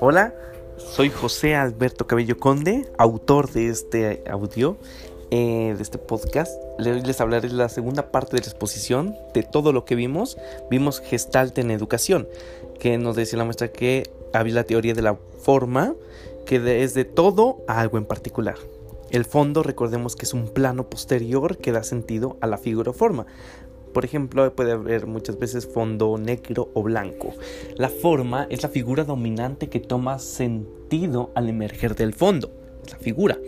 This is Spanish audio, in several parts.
Hola, soy José Alberto Cabello Conde, autor de este audio, eh, de este podcast. Les hablaré de la segunda parte de la exposición de todo lo que vimos. Vimos Gestalt en educación, que nos decía la maestra que había la teoría de la forma, que es de todo a algo en particular. El fondo, recordemos que es un plano posterior que da sentido a la figura o forma. Por ejemplo, puede haber muchas veces fondo negro o blanco. La forma es la figura dominante que toma sentido al emerger del fondo. la figura.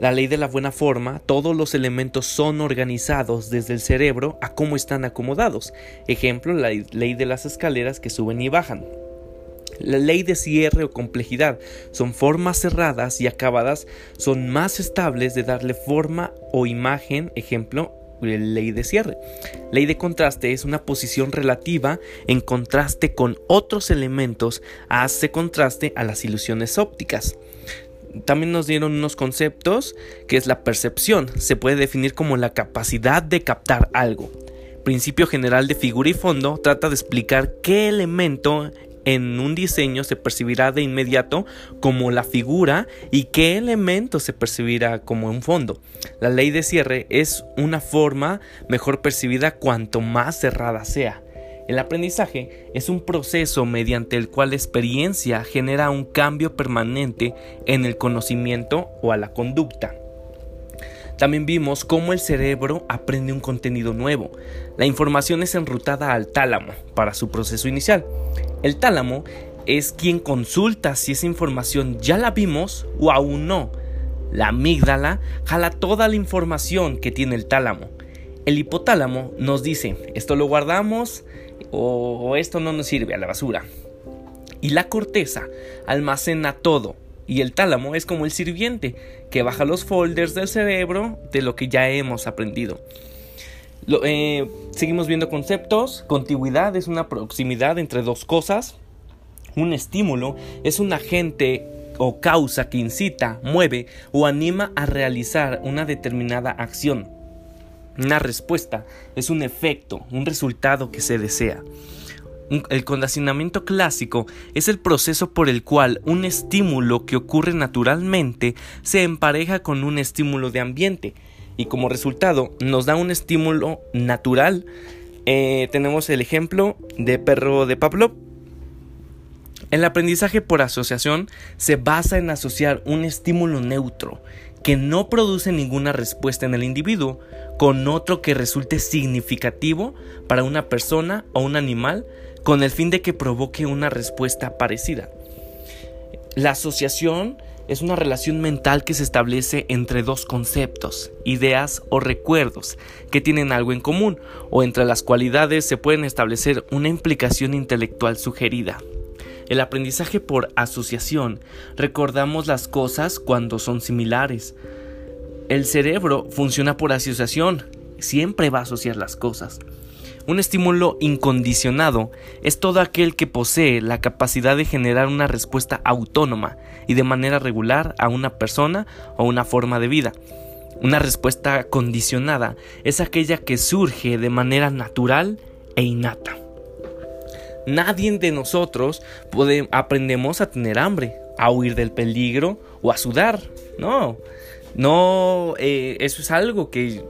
La ley de la buena forma, todos los elementos son organizados desde el cerebro a cómo están acomodados. Ejemplo, la ley de las escaleras que suben y bajan. La ley de cierre o complejidad son formas cerradas y acabadas, son más estables de darle forma o imagen, ejemplo, ley de cierre. Ley de contraste es una posición relativa en contraste con otros elementos, hace contraste a las ilusiones ópticas. También nos dieron unos conceptos que es la percepción, se puede definir como la capacidad de captar algo. Principio general de figura y fondo trata de explicar qué elemento en un diseño se percibirá de inmediato como la figura y qué elemento se percibirá como un fondo. La ley de cierre es una forma mejor percibida cuanto más cerrada sea. El aprendizaje es un proceso mediante el cual la experiencia genera un cambio permanente en el conocimiento o a la conducta. También vimos cómo el cerebro aprende un contenido nuevo. La información es enrutada al tálamo para su proceso inicial. El tálamo es quien consulta si esa información ya la vimos o aún no. La amígdala jala toda la información que tiene el tálamo. El hipotálamo nos dice, esto lo guardamos o, esto no nos sirve a la basura. Y la corteza almacena todo. Y el tálamo es como el sirviente que baja los folders del cerebro de lo que ya hemos aprendido. Eh, seguimos viendo conceptos. Contigüidad es una proximidad entre dos cosas. Un estímulo es un agente o causa que incita, mueve o anima a realizar una determinada acción. Una respuesta es un efecto, un resultado que se desea. El condicionamiento clásico es el proceso por el cual un estímulo que ocurre naturalmente se empareja con un estímulo de ambiente y como resultado nos da un estímulo natural. Eh, tenemos el ejemplo de perro de Pavlov. El aprendizaje por asociación se basa en asociar un estímulo neutro que no produce ninguna respuesta en el individuo con otro que resulte significativo para una persona o un animal con el fin de que provoque una respuesta parecida. La asociación es una relación mental que se establece entre dos conceptos, ideas o recuerdos que tienen algo en común, o entre las cualidades se pueden establecer una implicación intelectual sugerida. El aprendizaje por asociación, recordamos las cosas cuando son similares. El cerebro funciona por asociación, siempre va a asociar las cosas. Un estímulo incondicionado es todo aquel que posee la capacidad de generar una respuesta autónoma y de manera regular a una persona o una forma de vida. Una respuesta condicionada es aquella que surge de manera natural e innata. Nadie de nosotros aprendemos a tener hambre, a huir del peligro o a sudar. No, no, eh, eso es algo que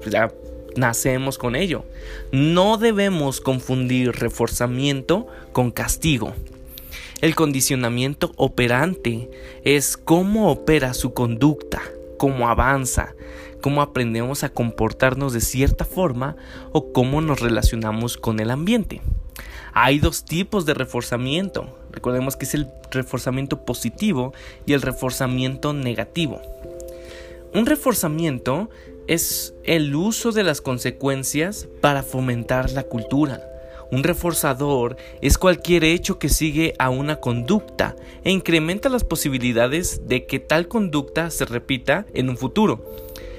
nacemos con ello. No debemos confundir reforzamiento con castigo. El condicionamiento operante es cómo opera su conducta, cómo avanza, cómo aprendemos a comportarnos de cierta forma o cómo nos relacionamos con el ambiente. Hay dos tipos de reforzamiento. Recordemos que es el reforzamiento positivo y el reforzamiento negativo. Un reforzamiento es el uso de las consecuencias para fomentar la cultura. Un reforzador es cualquier hecho que sigue a una conducta e incrementa las posibilidades de que tal conducta se repita en un futuro.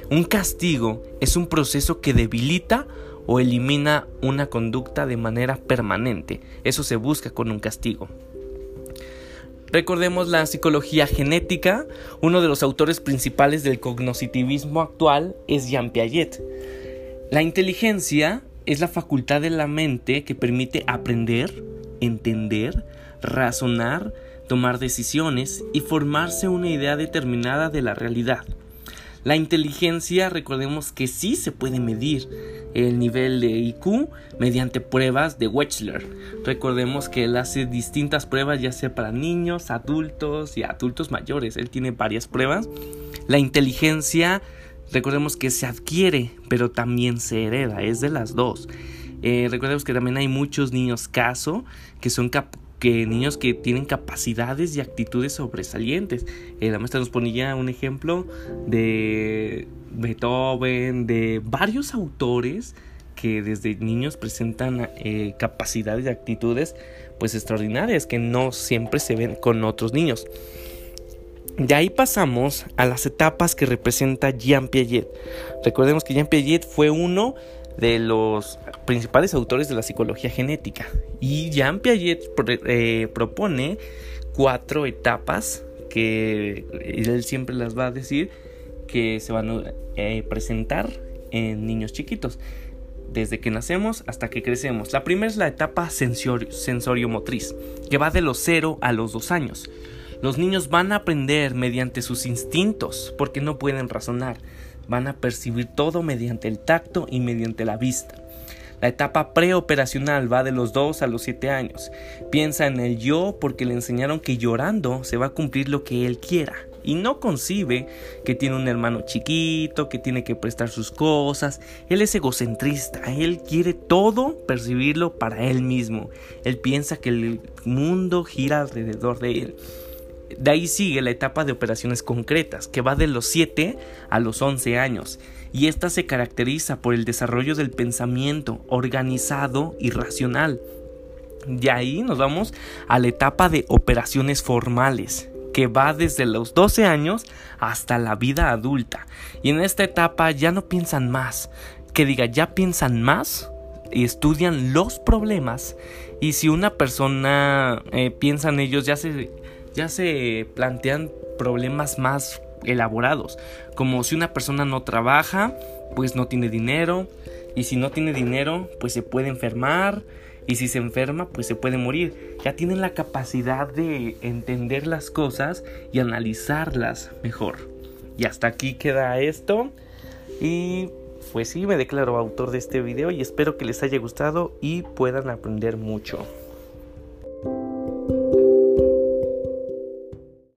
Un castigo es un proceso que debilita o elimina una conducta de manera permanente. Eso se busca con un castigo. Recordemos la psicología genética, uno de los autores principales del cognitivismo actual es Jean Piaget. La inteligencia es la facultad de la mente que permite aprender, entender, razonar, tomar decisiones y formarse una idea determinada de la realidad. La inteligencia, recordemos que sí se puede medir el nivel de IQ mediante pruebas de Wechsler. Recordemos que él hace distintas pruebas, ya sea para niños, adultos y adultos mayores. Él tiene varias pruebas. La inteligencia, recordemos que se adquiere, pero también se hereda, es de las dos. Eh, recordemos que también hay muchos niños caso que son que niños que tienen capacidades y actitudes sobresalientes. Eh, la maestra nos ponía un ejemplo de Beethoven, de varios autores que desde niños presentan eh, capacidades y actitudes pues extraordinarias que no siempre se ven con otros niños. De ahí pasamos a las etapas que representa Jean Piaget. Recordemos que Jean Piaget fue uno de los principales autores de la psicología genética. Y Jean Piaget eh, propone cuatro etapas que él siempre las va a decir que se van a eh, presentar en niños chiquitos desde que nacemos hasta que crecemos. La primera es la etapa sensorio motriz, que va de los 0 a los 2 años. Los niños van a aprender mediante sus instintos porque no pueden razonar van a percibir todo mediante el tacto y mediante la vista. La etapa preoperacional va de los 2 a los 7 años. Piensa en el yo porque le enseñaron que llorando se va a cumplir lo que él quiera. Y no concibe que tiene un hermano chiquito, que tiene que prestar sus cosas. Él es egocentrista, él quiere todo percibirlo para él mismo. Él piensa que el mundo gira alrededor de él. De ahí sigue la etapa de operaciones concretas, que va de los 7 a los 11 años, y esta se caracteriza por el desarrollo del pensamiento organizado y racional. De ahí nos vamos a la etapa de operaciones formales, que va desde los 12 años hasta la vida adulta. Y en esta etapa ya no piensan más, que diga, ya piensan más y estudian los problemas. Y si una persona eh, piensa en ellos, ya se ya se plantean problemas más elaborados, como si una persona no trabaja, pues no tiene dinero, y si no tiene dinero, pues se puede enfermar, y si se enferma, pues se puede morir. Ya tienen la capacidad de entender las cosas y analizarlas mejor. Y hasta aquí queda esto. Y pues sí, me declaro autor de este video y espero que les haya gustado y puedan aprender mucho.